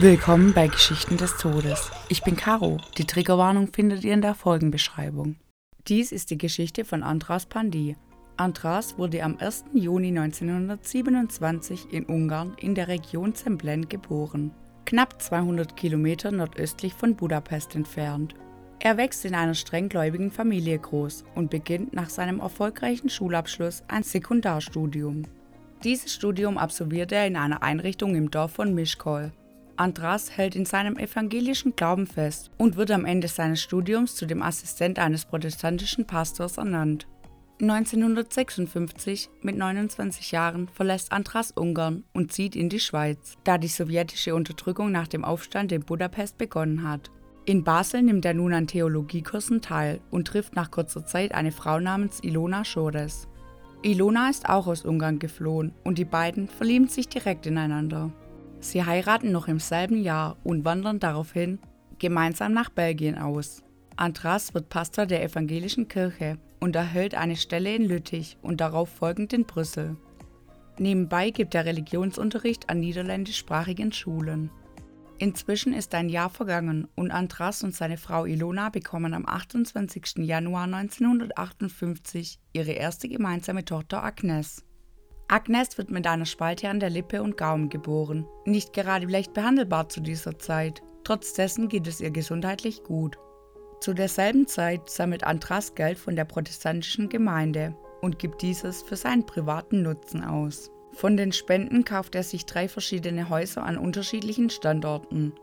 Willkommen bei Geschichten des Todes. Ich bin Caro. Die Triggerwarnung findet ihr in der Folgenbeschreibung. Dies ist die Geschichte von Andras Pandi. Andras wurde am 1. Juni 1927 in Ungarn in der Region Zemblen geboren, knapp 200 Kilometer nordöstlich von Budapest entfernt. Er wächst in einer strenggläubigen Familie groß und beginnt nach seinem erfolgreichen Schulabschluss ein Sekundarstudium. Dieses Studium absolviert er in einer Einrichtung im Dorf von Mischkol. Andras hält in seinem evangelischen Glauben fest und wird am Ende seines Studiums zu dem Assistent eines protestantischen Pastors ernannt. 1956, mit 29 Jahren, verlässt Andras Ungarn und zieht in die Schweiz, da die sowjetische Unterdrückung nach dem Aufstand in Budapest begonnen hat. In Basel nimmt er nun an Theologiekursen teil und trifft nach kurzer Zeit eine Frau namens Ilona Schores. Ilona ist auch aus Ungarn geflohen und die beiden verlieben sich direkt ineinander. Sie heiraten noch im selben Jahr und wandern daraufhin gemeinsam nach Belgien aus. Andras wird Pastor der evangelischen Kirche und erhält eine Stelle in Lüttich und darauf folgend in Brüssel. Nebenbei gibt er Religionsunterricht an niederländischsprachigen Schulen. Inzwischen ist ein Jahr vergangen und Andras und seine Frau Ilona bekommen am 28. Januar 1958 ihre erste gemeinsame Tochter Agnes. Agnes wird mit einer Spalte an der Lippe und Gaumen geboren, nicht gerade leicht behandelbar zu dieser Zeit. Trotz dessen geht es ihr gesundheitlich gut. Zu derselben Zeit sammelt Andras Geld von der protestantischen Gemeinde und gibt dieses für seinen privaten Nutzen aus. Von den Spenden kauft er sich drei verschiedene Häuser an unterschiedlichen Standorten.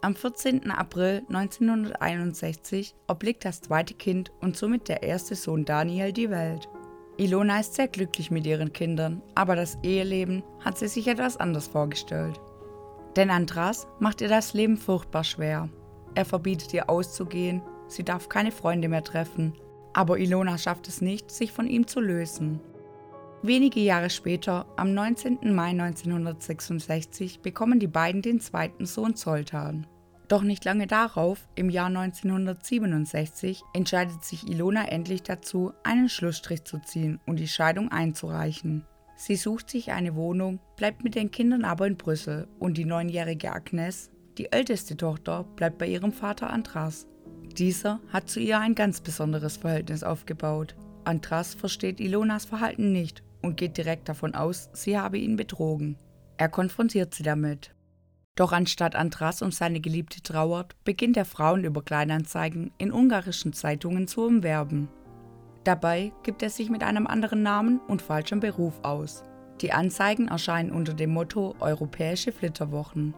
Am 14. April 1961 obliegt das zweite Kind und somit der erste Sohn Daniel die Welt. Ilona ist sehr glücklich mit ihren Kindern, aber das Eheleben hat sie sich etwas anders vorgestellt. Denn Andras macht ihr das Leben furchtbar schwer. Er verbietet ihr auszugehen, sie darf keine Freunde mehr treffen, aber Ilona schafft es nicht, sich von ihm zu lösen. Wenige Jahre später, am 19. Mai 1966, bekommen die beiden den zweiten Sohn Zoltan. Doch nicht lange darauf, im Jahr 1967, entscheidet sich Ilona endlich dazu, einen Schlussstrich zu ziehen und die Scheidung einzureichen. Sie sucht sich eine Wohnung, bleibt mit den Kindern aber in Brüssel und die neunjährige Agnes, die älteste Tochter, bleibt bei ihrem Vater Andras. Dieser hat zu ihr ein ganz besonderes Verhältnis aufgebaut. Andras versteht Ilonas Verhalten nicht und geht direkt davon aus, sie habe ihn betrogen. Er konfrontiert sie damit. Doch anstatt Andras um seine Geliebte trauert, beginnt er Frauen über Kleinanzeigen in ungarischen Zeitungen zu umwerben. Dabei gibt er sich mit einem anderen Namen und falschem Beruf aus. Die Anzeigen erscheinen unter dem Motto Europäische Flitterwochen.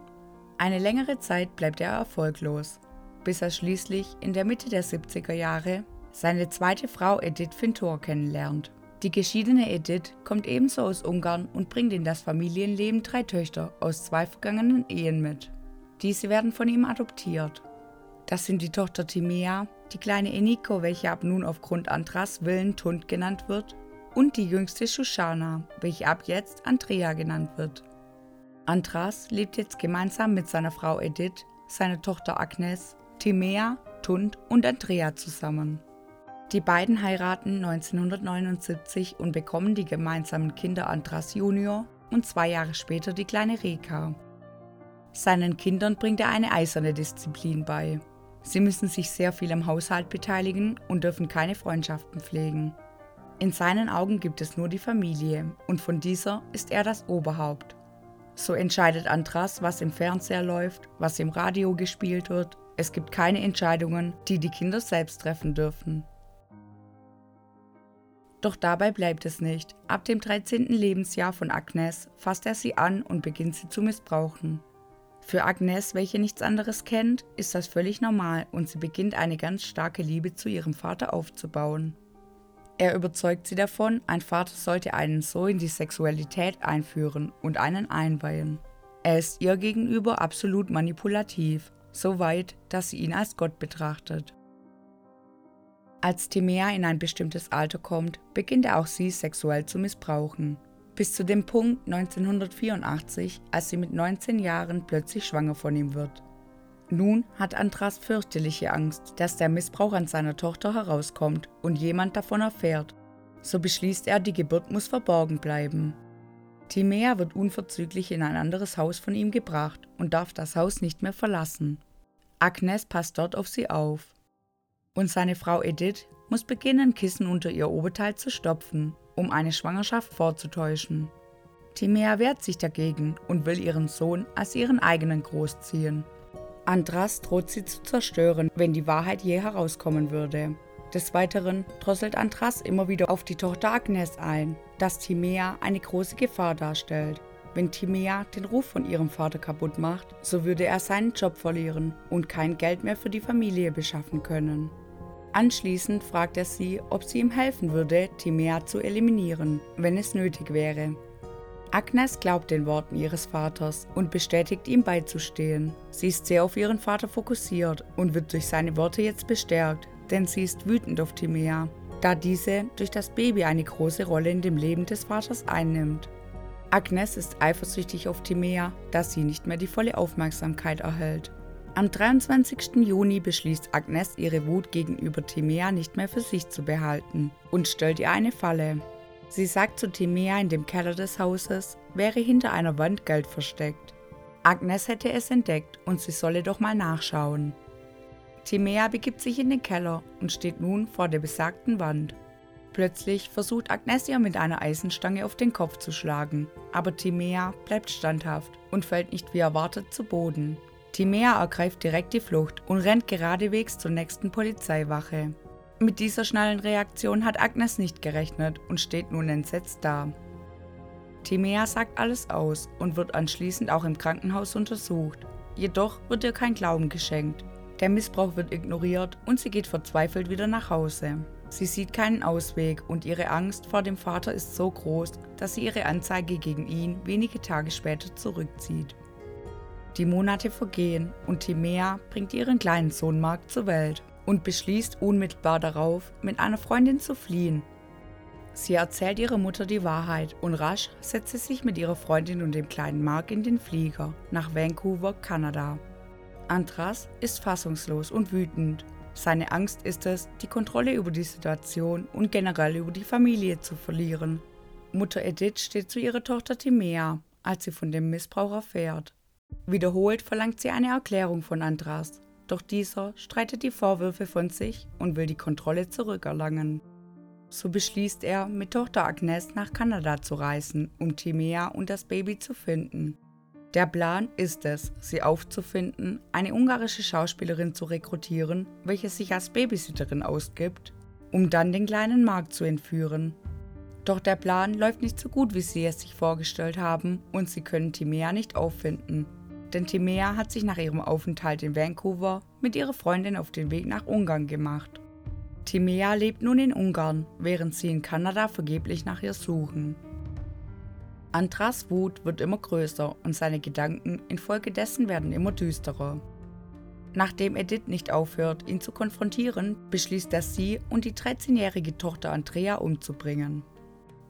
Eine längere Zeit bleibt er erfolglos, bis er schließlich in der Mitte der 70er Jahre seine zweite Frau Edith Fintor kennenlernt. Die geschiedene Edith kommt ebenso aus Ungarn und bringt in das Familienleben drei Töchter aus zwei vergangenen Ehen mit. Diese werden von ihm adoptiert. Das sind die Tochter Timea, die kleine Eniko, welche ab nun aufgrund Andras Willen Tund genannt wird, und die jüngste Shoshana, welche ab jetzt Andrea genannt wird. Andras lebt jetzt gemeinsam mit seiner Frau Edith, seiner Tochter Agnes, Timea, Tund und Andrea zusammen. Die beiden heiraten 1979 und bekommen die gemeinsamen Kinder Andras Junior und zwei Jahre später die kleine Reka. Seinen Kindern bringt er eine eiserne Disziplin bei. Sie müssen sich sehr viel am Haushalt beteiligen und dürfen keine Freundschaften pflegen. In seinen Augen gibt es nur die Familie und von dieser ist er das Oberhaupt. So entscheidet Andras, was im Fernseher läuft, was im Radio gespielt wird. Es gibt keine Entscheidungen, die die Kinder selbst treffen dürfen. Doch dabei bleibt es nicht. Ab dem 13. Lebensjahr von Agnes fasst er sie an und beginnt sie zu missbrauchen. Für Agnes, welche nichts anderes kennt, ist das völlig normal und sie beginnt eine ganz starke Liebe zu ihrem Vater aufzubauen. Er überzeugt sie davon, ein Vater sollte einen so in die Sexualität einführen und einen einweihen. Er ist ihr gegenüber absolut manipulativ, so weit, dass sie ihn als Gott betrachtet. Als Timea in ein bestimmtes Alter kommt, beginnt er auch sie sexuell zu missbrauchen. Bis zu dem Punkt 1984, als sie mit 19 Jahren plötzlich schwanger von ihm wird. Nun hat Andras fürchterliche Angst, dass der Missbrauch an seiner Tochter herauskommt und jemand davon erfährt. So beschließt er, die Geburt muss verborgen bleiben. Timea wird unverzüglich in ein anderes Haus von ihm gebracht und darf das Haus nicht mehr verlassen. Agnes passt dort auf sie auf. Und seine Frau Edith muss beginnen, Kissen unter ihr Oberteil zu stopfen, um eine Schwangerschaft vorzutäuschen. Timea wehrt sich dagegen und will ihren Sohn als ihren eigenen großziehen. Andras droht sie zu zerstören, wenn die Wahrheit je herauskommen würde. Des Weiteren drosselt Andras immer wieder auf die Tochter Agnes ein, dass Timea eine große Gefahr darstellt. Wenn Timea den Ruf von ihrem Vater kaputt macht, so würde er seinen Job verlieren und kein Geld mehr für die Familie beschaffen können. Anschließend fragt er sie, ob sie ihm helfen würde, Timea zu eliminieren, wenn es nötig wäre. Agnes glaubt den Worten ihres Vaters und bestätigt ihm beizustehen. Sie ist sehr auf ihren Vater fokussiert und wird durch seine Worte jetzt bestärkt, denn sie ist wütend auf Timea, da diese durch das Baby eine große Rolle in dem Leben des Vaters einnimmt. Agnes ist eifersüchtig auf Timea, da sie nicht mehr die volle Aufmerksamkeit erhält. Am 23. Juni beschließt Agnes ihre Wut gegenüber Timea nicht mehr für sich zu behalten und stellt ihr eine Falle. Sie sagt zu Timea in dem Keller des Hauses, wäre hinter einer Wand Geld versteckt. Agnes hätte es entdeckt und sie solle doch mal nachschauen. Timea begibt sich in den Keller und steht nun vor der besagten Wand. Plötzlich versucht Agnes ihr mit einer Eisenstange auf den Kopf zu schlagen, aber Timea bleibt standhaft und fällt nicht wie erwartet zu Boden. Timea ergreift direkt die Flucht und rennt geradewegs zur nächsten Polizeiwache. Mit dieser schnellen Reaktion hat Agnes nicht gerechnet und steht nun entsetzt da. Timea sagt alles aus und wird anschließend auch im Krankenhaus untersucht. Jedoch wird ihr kein Glauben geschenkt. Der Missbrauch wird ignoriert und sie geht verzweifelt wieder nach Hause. Sie sieht keinen Ausweg und ihre Angst vor dem Vater ist so groß, dass sie ihre Anzeige gegen ihn wenige Tage später zurückzieht. Die Monate vergehen und Timea bringt ihren kleinen Sohn Mark zur Welt und beschließt unmittelbar darauf, mit einer Freundin zu fliehen. Sie erzählt ihrer Mutter die Wahrheit und rasch setzt sie sich mit ihrer Freundin und dem kleinen Mark in den Flieger nach Vancouver, Kanada. Andras ist fassungslos und wütend. Seine Angst ist es, die Kontrolle über die Situation und generell über die Familie zu verlieren. Mutter Edith steht zu ihrer Tochter Timea, als sie von dem Missbrauch erfährt. Wiederholt verlangt sie eine Erklärung von Andras, doch dieser streitet die Vorwürfe von sich und will die Kontrolle zurückerlangen. So beschließt er, mit Tochter Agnes nach Kanada zu reisen, um Timea und das Baby zu finden. Der Plan ist es, sie aufzufinden, eine ungarische Schauspielerin zu rekrutieren, welche sich als Babysitterin ausgibt, um dann den kleinen Mark zu entführen. Doch der Plan läuft nicht so gut, wie sie es sich vorgestellt haben, und sie können Timea nicht auffinden, denn Timea hat sich nach ihrem Aufenthalt in Vancouver mit ihrer Freundin auf den Weg nach Ungarn gemacht. Timea lebt nun in Ungarn, während sie in Kanada vergeblich nach ihr suchen. Andras Wut wird immer größer und seine Gedanken infolgedessen werden immer düsterer. Nachdem Edith nicht aufhört, ihn zu konfrontieren, beschließt er sie und die 13-jährige Tochter Andrea umzubringen.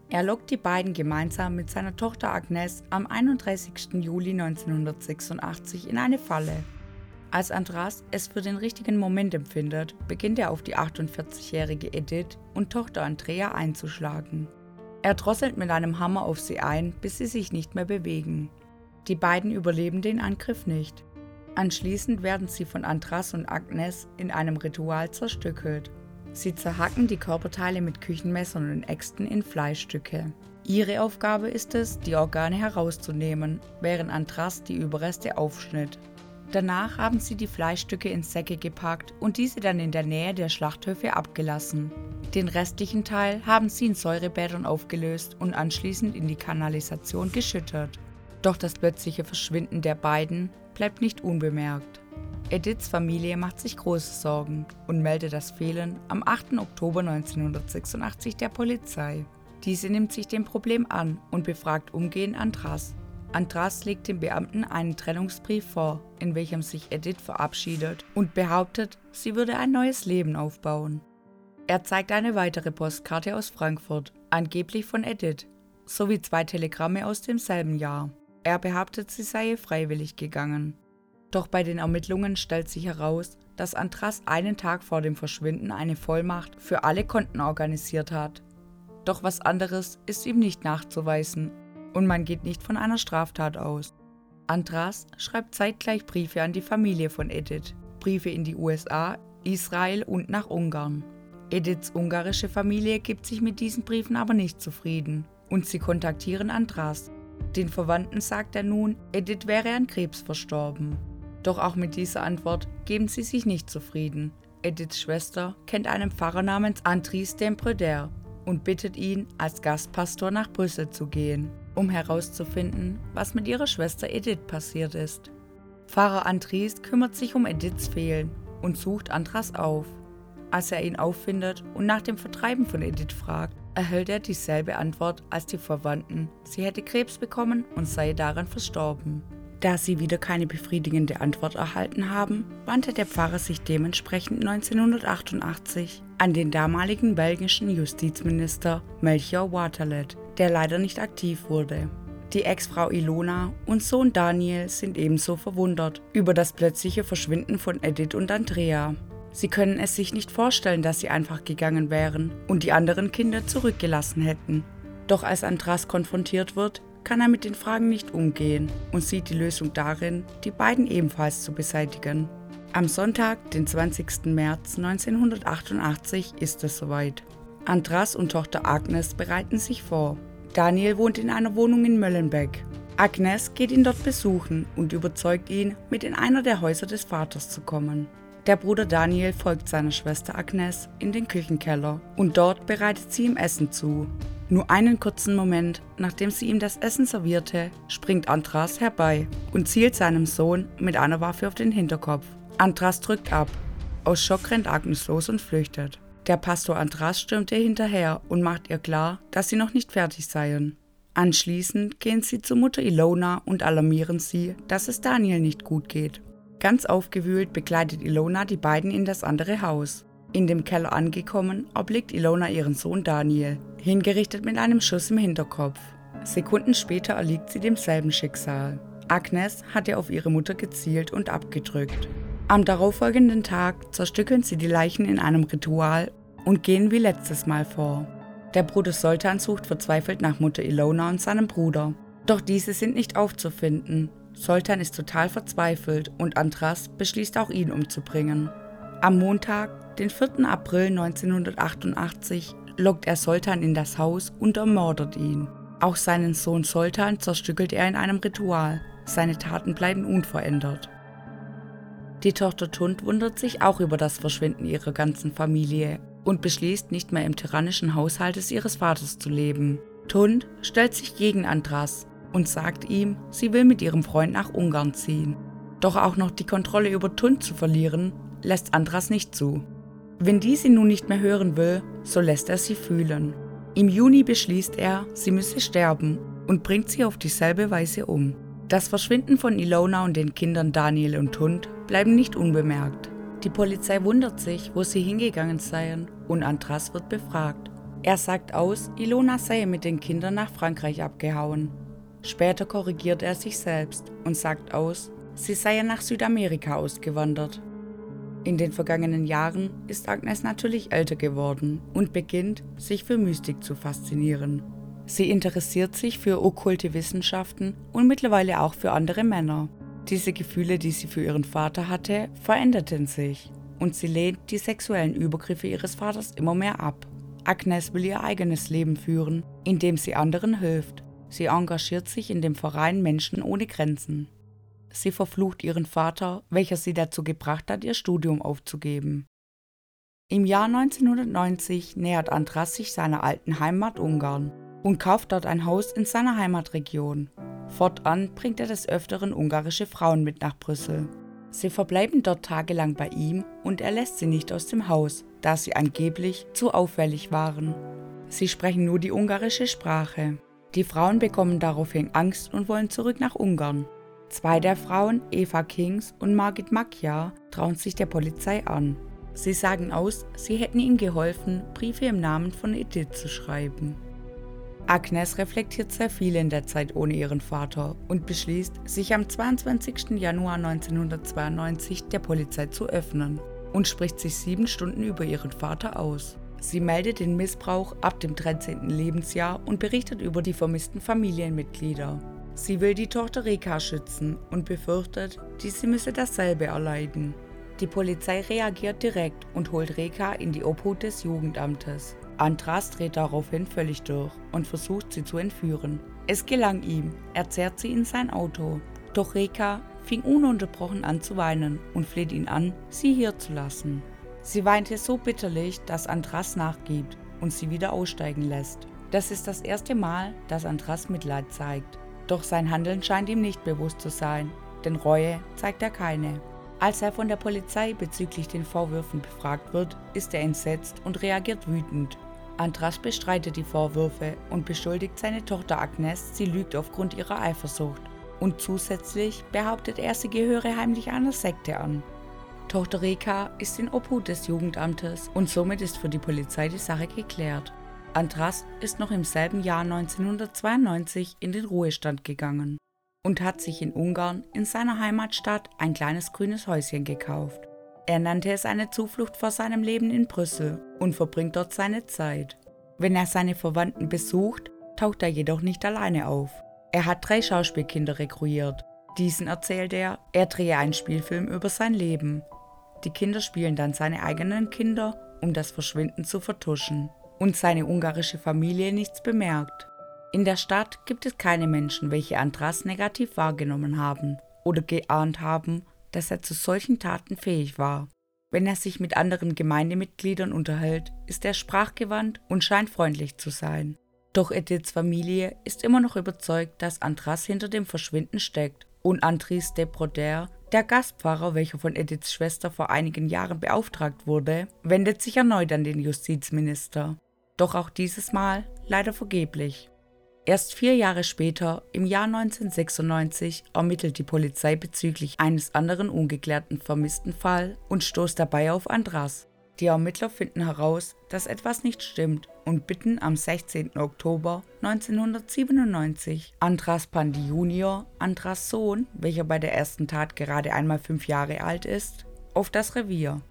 Er lockt die beiden gemeinsam mit seiner Tochter Agnes am 31. Juli 1986 in eine Falle. Als Andras es für den richtigen Moment empfindet, beginnt er auf die 48-jährige Edith und Tochter Andrea einzuschlagen. Er drosselt mit einem Hammer auf sie ein, bis sie sich nicht mehr bewegen. Die beiden überleben den Angriff nicht. Anschließend werden sie von Andras und Agnes in einem Ritual zerstückelt. Sie zerhacken die Körperteile mit Küchenmessern und Äxten in Fleischstücke. Ihre Aufgabe ist es, die Organe herauszunehmen, während Andras die Überreste aufschnitt. Danach haben sie die Fleischstücke in Säcke gepackt und diese dann in der Nähe der Schlachthöfe abgelassen. Den restlichen Teil haben sie in Säurebädern aufgelöst und anschließend in die Kanalisation geschüttet. Doch das plötzliche Verschwinden der beiden bleibt nicht unbemerkt. Ediths Familie macht sich große Sorgen und meldet das Fehlen am 8. Oktober 1986 der Polizei. Diese nimmt sich dem Problem an und befragt umgehend Andras. Andras legt dem Beamten einen Trennungsbrief vor, in welchem sich Edith verabschiedet und behauptet, sie würde ein neues Leben aufbauen. Er zeigt eine weitere Postkarte aus Frankfurt, angeblich von Edith, sowie zwei Telegramme aus demselben Jahr. Er behauptet, sie sei freiwillig gegangen. Doch bei den Ermittlungen stellt sich heraus, dass Andras einen Tag vor dem Verschwinden eine Vollmacht für alle Konten organisiert hat. Doch was anderes ist ihm nicht nachzuweisen. und man geht nicht von einer Straftat aus. Andras schreibt zeitgleich Briefe an die Familie von Edith, Briefe in die USA, Israel und nach Ungarn. Ediths ungarische Familie gibt sich mit diesen Briefen aber nicht zufrieden und sie kontaktieren Andras. Den Verwandten sagt er nun, Edith wäre an Krebs verstorben. Doch auch mit dieser Antwort geben sie sich nicht zufrieden. Ediths Schwester kennt einen Pfarrer namens Andries Dempreder und bittet ihn, als Gastpastor nach Brüssel zu gehen, um herauszufinden, was mit ihrer Schwester Edith passiert ist. Pfarrer Andries kümmert sich um Ediths Fehlen und sucht Andras auf. Als er ihn auffindet und nach dem Vertreiben von Edith fragt, erhält er dieselbe Antwort als die Verwandten. Sie hätte Krebs bekommen und sei daran verstorben. Da sie wieder keine befriedigende Antwort erhalten haben, wandte der Pfarrer sich dementsprechend 1988 an den damaligen belgischen Justizminister Melchior Waterlet, der leider nicht aktiv wurde. Die Ex-Frau Ilona und Sohn Daniel sind ebenso verwundert über das plötzliche Verschwinden von Edith und Andrea. Sie können es sich nicht vorstellen, dass sie einfach gegangen wären und die anderen Kinder zurückgelassen hätten. Doch als Andras konfrontiert wird, kann er mit den Fragen nicht umgehen und sieht die Lösung darin, die beiden ebenfalls zu beseitigen. Am Sonntag, den 20. März 1988, ist es soweit. Andras und Tochter Agnes bereiten sich vor. Daniel wohnt in einer Wohnung in Möllenbeck. Agnes geht ihn dort besuchen und überzeugt ihn, mit in einer der Häuser des Vaters zu kommen. Der Bruder Daniel folgt seiner Schwester Agnes in den Küchenkeller und dort bereitet sie ihm Essen zu. Nur einen kurzen Moment, nachdem sie ihm das Essen servierte, springt Andras herbei und zielt seinem Sohn mit einer Waffe auf den Hinterkopf. Andras drückt ab. Aus Schock rennt Agnes los und flüchtet. Der Pastor Andras stürmt ihr hinterher und macht ihr klar, dass sie noch nicht fertig seien. Anschließend gehen sie zur Mutter Ilona und alarmieren sie, dass es Daniel nicht gut geht. Ganz aufgewühlt begleitet Ilona die beiden in das andere Haus. In dem Keller angekommen, erblickt Ilona ihren Sohn Daniel, hingerichtet mit einem Schuss im Hinterkopf. Sekunden später erliegt sie demselben Schicksal. Agnes hatte auf ihre Mutter gezielt und abgedrückt. Am darauffolgenden Tag zerstückeln sie die Leichen in einem Ritual und gehen wie letztes Mal vor. Der Bruder Soltan sucht verzweifelt nach Mutter Ilona und seinem Bruder. Doch diese sind nicht aufzufinden. Soltan ist total verzweifelt und Andras beschließt auch ihn umzubringen. Am Montag den 4. April 1988 lockt er Soltan in das Haus und ermordet ihn. Auch seinen Sohn Soltan zerstückelt er in einem Ritual. Seine Taten bleiben unverändert. Die Tochter Tund wundert sich auch über das Verschwinden ihrer ganzen Familie und beschließt, nicht mehr im tyrannischen Haushalt ihres Vaters zu leben. Tund stellt sich gegen Andras und sagt ihm, sie will mit ihrem Freund nach Ungarn ziehen. Doch auch noch die Kontrolle über Tund zu verlieren, lässt Andras nicht zu. Wenn diese nun nicht mehr hören will, so lässt er sie fühlen. Im Juni beschließt er, sie müsse sterben und bringt sie auf dieselbe Weise um. Das Verschwinden von Ilona und den Kindern Daniel und Hund bleiben nicht unbemerkt. Die Polizei wundert sich, wo sie hingegangen seien, und Andras wird befragt. Er sagt aus, Ilona sei mit den Kindern nach Frankreich abgehauen. Später korrigiert er sich selbst und sagt aus, sie seien nach Südamerika ausgewandert. In den vergangenen Jahren ist Agnes natürlich älter geworden und beginnt, sich für Mystik zu faszinieren. Sie interessiert sich für okkulte Wissenschaften und mittlerweile auch für andere Männer. Diese Gefühle, die sie für ihren Vater hatte, veränderten sich und sie lehnt die sexuellen Übergriffe ihres Vaters immer mehr ab. Agnes will ihr eigenes Leben führen, indem sie anderen hilft. Sie engagiert sich in dem Verein Menschen ohne Grenzen. Sie verflucht ihren Vater, welcher sie dazu gebracht hat, ihr Studium aufzugeben. Im Jahr 1990 nähert Andras sich seiner alten Heimat Ungarn und kauft dort ein Haus in seiner Heimatregion. Fortan bringt er des Öfteren ungarische Frauen mit nach Brüssel. Sie verbleiben dort tagelang bei ihm und er lässt sie nicht aus dem Haus, da sie angeblich zu auffällig waren. Sie sprechen nur die ungarische Sprache. Die Frauen bekommen daraufhin Angst und wollen zurück nach Ungarn. Zwei der Frauen, Eva Kings und Margit Macchia, trauen sich der Polizei an. Sie sagen aus, sie hätten ihm geholfen, Briefe im Namen von Edith zu schreiben. Agnes reflektiert sehr viel in der Zeit ohne ihren Vater und beschließt, sich am 22. Januar 1992 der Polizei zu öffnen und spricht sich sieben Stunden über ihren Vater aus. Sie meldet den Missbrauch ab dem 13. Lebensjahr und berichtet über die vermissten Familienmitglieder. Sie will die Tochter Reka schützen und befürchtet, diese müsse dasselbe erleiden. Die Polizei reagiert direkt und holt Reka in die Obhut des Jugendamtes. Andras dreht daraufhin völlig durch und versucht sie zu entführen. Es gelang ihm, er zerrt sie in sein Auto. Doch Reka fing ununterbrochen an zu weinen und fleht ihn an, sie hier zu lassen. Sie weinte so bitterlich, dass Andras nachgibt und sie wieder aussteigen lässt. Das ist das erste Mal, dass Andras Mitleid zeigt. Doch sein Handeln scheint ihm nicht bewusst zu sein, denn Reue zeigt er keine. Als er von der Polizei bezüglich den Vorwürfen befragt wird, ist er entsetzt und reagiert wütend. Andras bestreitet die Vorwürfe und beschuldigt seine Tochter Agnes, sie lügt aufgrund ihrer Eifersucht. Und zusätzlich behauptet er, sie gehöre heimlich einer Sekte an. Tochter Reka ist in Obhut des Jugendamtes und somit ist für die Polizei die Sache geklärt. Andras ist noch im selben Jahr 1992 in den Ruhestand gegangen und hat sich in Ungarn in seiner Heimatstadt ein kleines grünes Häuschen gekauft. Er nannte es eine Zuflucht vor seinem Leben in Brüssel und verbringt dort seine Zeit. Wenn er seine Verwandten besucht, taucht er jedoch nicht alleine auf. Er hat drei Schauspielkinder rekrutiert. Diesen erzählt er, er drehe einen Spielfilm über sein Leben. Die Kinder spielen dann seine eigenen Kinder, um das Verschwinden zu vertuschen und seine ungarische Familie nichts bemerkt. In der Stadt gibt es keine Menschen, welche Andras negativ wahrgenommen haben oder geahnt haben, dass er zu solchen Taten fähig war. Wenn er sich mit anderen Gemeindemitgliedern unterhält, ist er sprachgewandt und scheint freundlich zu sein. Doch Ediths Familie ist immer noch überzeugt, dass Andras hinter dem Verschwinden steckt und Andris de Broder, der Gastpfarrer, welcher von Ediths Schwester vor einigen Jahren beauftragt wurde, wendet sich erneut an den Justizminister doch auch dieses Mal leider vergeblich. Erst vier Jahre später, im Jahr 1996, ermittelt die Polizei bezüglich eines anderen ungeklärten vermissten Fall und stoßt dabei auf Andras. Die Ermittler finden heraus, dass etwas nicht stimmt und bitten am 16. Oktober 1997 Andras Pandi Junior, Andras Sohn, welcher bei der ersten Tat gerade einmal fünf Jahre alt ist, auf das Revier.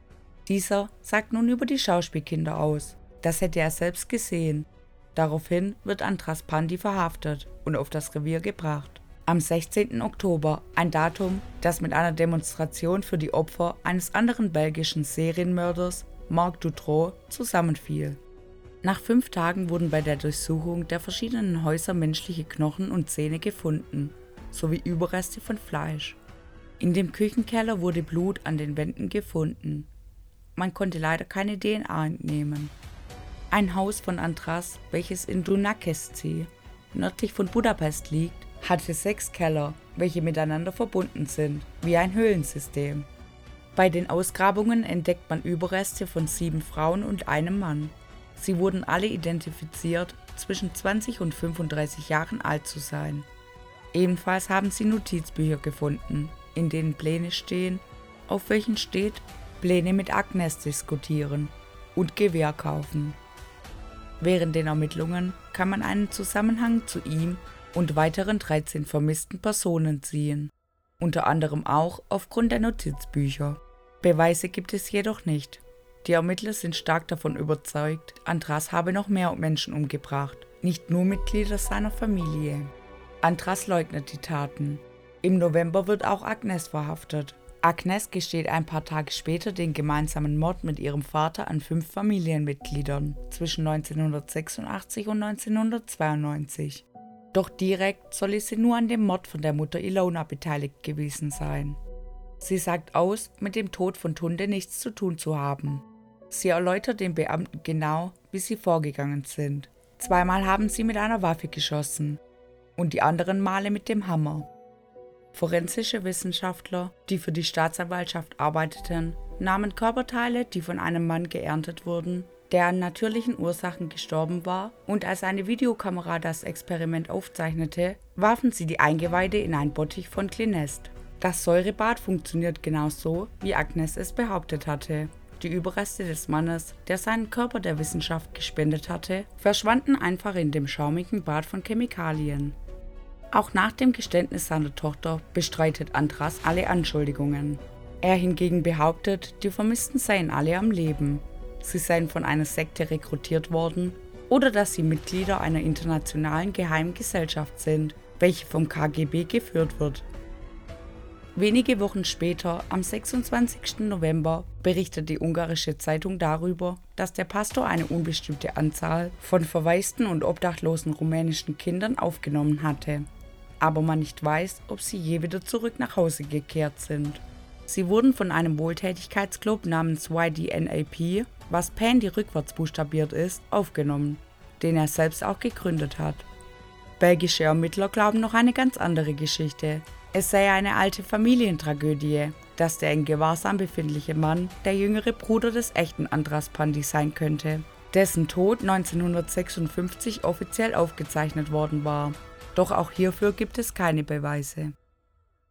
Dieser sagt nun über die Schauspielkinder aus das hätte er selbst gesehen. Daraufhin wird Andras Pandi verhaftet und auf das Revier gebracht. Am 16. Oktober, ein Datum, das mit einer Demonstration für die Opfer eines anderen belgischen Serienmörders, Marc Dutroux, zusammenfiel. Nach fünf Tagen wurden bei der Durchsuchung der verschiedenen Häuser menschliche Knochen und Zähne gefunden, sowie Überreste von Fleisch. In dem Küchenkeller wurde Blut an den Wänden gefunden. Man konnte leider keine DNA entnehmen. Ein Haus von Andras, welches in Dunakeszi, nördlich von Budapest liegt, hatte sechs Keller, welche miteinander verbunden sind, wie ein Höhlensystem. Bei den Ausgrabungen entdeckt man Überreste von sieben Frauen und einem Mann. Sie wurden alle identifiziert, zwischen 20 und 35 Jahren alt zu sein. Ebenfalls haben sie Notizbücher gefunden, in denen Pläne stehen, auf welchen steht Pläne mit Agnes diskutieren und Gewehr kaufen. Während den Ermittlungen kann man einen Zusammenhang zu ihm und weiteren 13 vermissten Personen ziehen, unter anderem auch aufgrund der Notizbücher. Beweise gibt es jedoch nicht. Die Ermittler sind stark davon überzeugt, Andras habe noch mehr Menschen umgebracht, nicht nur Mitglieder seiner Familie. Andras leugnet die Taten. Im November wird auch Agnes verhaftet Agnes gesteht ein paar Tage später den gemeinsamen Mord mit ihrem Vater an fünf Familienmitgliedern zwischen 1986 und 1992. Doch direkt solle sie nur an dem Mord von der Mutter Ilona beteiligt gewesen sein. Sie sagt aus, mit dem Tod von Tunde nichts zu tun zu haben. Sie erläutert den Beamten genau, wie sie vorgegangen sind. Zweimal haben sie mit einer Waffe geschossen und die anderen Male mit dem Hammer. Forensische Wissenschaftler, die für die Staatsanwaltschaft arbeiteten, nahmen Körperteile, die von einem Mann geerntet wurden, der an natürlichen Ursachen gestorben war, und als eine Videokamera das Experiment aufzeichnete, warfen sie die Eingeweide in ein Bottich von Clinest. Das Säurebad funktioniert genauso, wie Agnes es behauptet hatte. Die Überreste des Mannes, der seinen Körper der Wissenschaft gespendet hatte, verschwanden einfach in dem schaumigen Bad von Chemikalien. Auch nach dem Geständnis seiner Tochter bestreitet Andras alle Anschuldigungen. Er hingegen behauptet, die Vermissten seien alle am Leben. sie seien von einer Sekte rekrutiert worden oder dass sie Mitglieder einer internationalen geheimen Gesellschaft sind, welche vom KGB geführt wird. Wenige Wochen später, am 26. November, berichtet die ungarische Zeitung darüber, dass der Pastor eine unbestimmte Anzahl von verwaisten und obdachlosen rumänischen Kindern aufgenommen hatte, aber man nicht weiß, ob sie je wieder zurück nach Hause gekehrt sind. Sie wurden von einem Wohltätigkeitsclub namens YDNAP, was Pandy rückwärts buchstabiert ist, aufgenommen, den er selbst auch gegründet hat. Belgische Ermittler glauben noch eine ganz andere Geschichte, es sei eine alte Familientragödie, dass der in Gewahrsam befindliche Mann der jüngere Bruder des echten Andras Pandi sein könnte, dessen Tod 1956 offiziell aufgezeichnet worden war. Doch auch hierfür gibt es keine Beweise.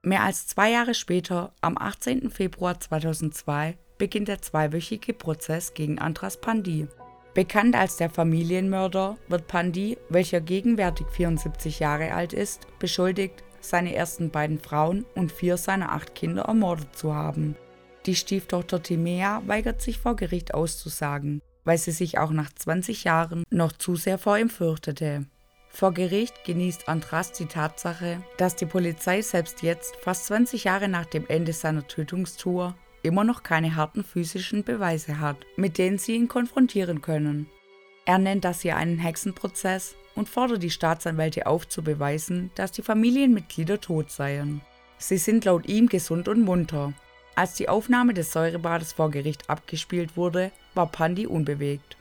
Mehr als zwei Jahre später, am 18. Februar 2002, beginnt der zweiwöchige Prozess gegen Andras Pandi. Bekannt als der Familienmörder wird Pandi, welcher gegenwärtig 74 Jahre alt ist, beschuldigt, seine ersten beiden Frauen und vier seiner acht Kinder ermordet zu haben. Die Stieftochter Timea weigert sich vor Gericht auszusagen, weil sie sich auch nach 20 Jahren noch zu sehr vor ihm fürchtete. Vor Gericht genießt Andras die Tatsache, dass die Polizei selbst jetzt, fast 20 Jahre nach dem Ende seiner Tötungstour, immer noch keine harten physischen Beweise hat, mit denen sie ihn konfrontieren können. Er nennt das hier einen Hexenprozess und fordert die Staatsanwälte auf zu beweisen, dass die Familienmitglieder tot seien. Sie sind laut ihm gesund und munter. Als die Aufnahme des Säurebades vor Gericht abgespielt wurde, war Pandi unbewegt.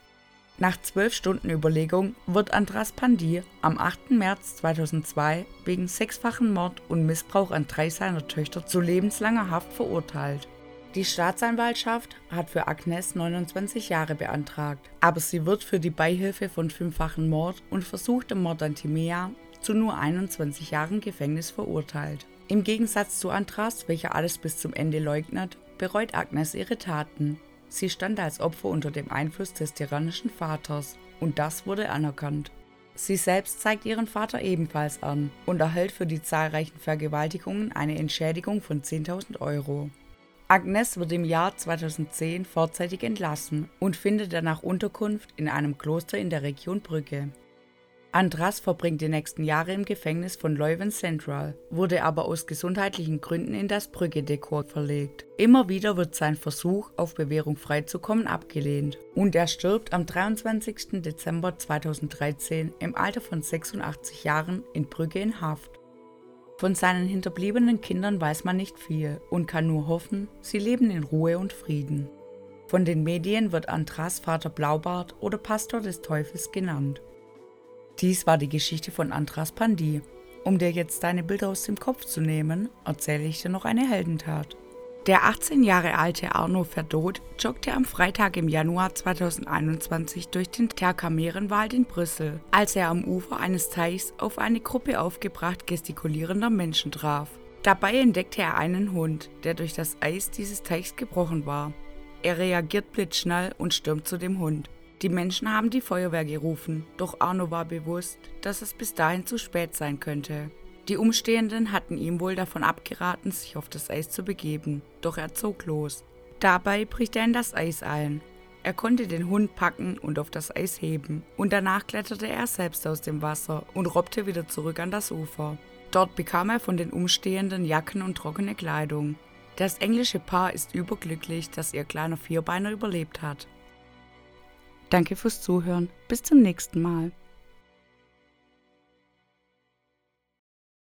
Nach zwölf Stunden Überlegung wird Andras Pandi am 8. März 2002 wegen sechsfachen Mord und Missbrauch an drei seiner Töchter zu lebenslanger Haft verurteilt. Die Staatsanwaltschaft hat für Agnes 29 Jahre beantragt, aber sie wird für die Beihilfe von fünffachen Mord und versuchtem Mord an Timea zu nur 21 Jahren Gefängnis verurteilt. Im Gegensatz zu Andras, welcher alles bis zum Ende leugnet, bereut Agnes ihre Taten. Sie stand als Opfer unter dem Einfluss des tyrannischen Vaters und das wurde anerkannt. Sie selbst zeigt ihren Vater ebenfalls an und erhält für die zahlreichen Vergewaltigungen eine Entschädigung von 10.000 Euro. Agnes wird im Jahr 2010 vorzeitig entlassen und findet danach Unterkunft in einem Kloster in der Region Brügge. Andras verbringt die nächsten Jahre im Gefängnis von Leuven Central, wurde aber aus gesundheitlichen Gründen in das Brügge-Dekor verlegt. Immer wieder wird sein Versuch, auf Bewährung freizukommen, abgelehnt und er stirbt am 23. Dezember 2013 im Alter von 86 Jahren in Brügge in Haft. Von seinen hinterbliebenen Kindern weiß man nicht viel und kann nur hoffen, sie leben in Ruhe und Frieden. Von den Medien wird Andras Vater Blaubart oder Pastor des Teufels genannt. Dies war die Geschichte von Andras Pandi. Um dir jetzt deine Bilder aus dem Kopf zu nehmen, erzähle ich dir noch eine Heldentat. Der 18 Jahre alte Arno Verdot joggte am Freitag im Januar 2021 durch den Terkamerenwald in Brüssel, als er am Ufer eines Teichs auf eine Gruppe aufgebracht gestikulierender Menschen traf. Dabei entdeckte er einen Hund, der durch das Eis dieses Teichs gebrochen war. Er reagiert blitzschnell und stürmt zu dem Hund. Die Menschen haben die Feuerwehr gerufen, doch Arno war bewusst, dass es bis dahin zu spät sein könnte. Die Umstehenden hatten ihm wohl davon abgeraten, sich auf das Eis zu begeben, doch er zog los. Dabei bricht er in das Eis ein. Er konnte den Hund packen und auf das Eis heben, und danach kletterte er selbst aus dem Wasser und robbte wieder zurück an das Ufer. Dort bekam er von den Umstehenden Jacken und trockene Kleidung. Das englische Paar ist überglücklich, dass ihr kleiner Vierbeiner überlebt hat. Danke fürs Zuhören. Bis zum nächsten Mal.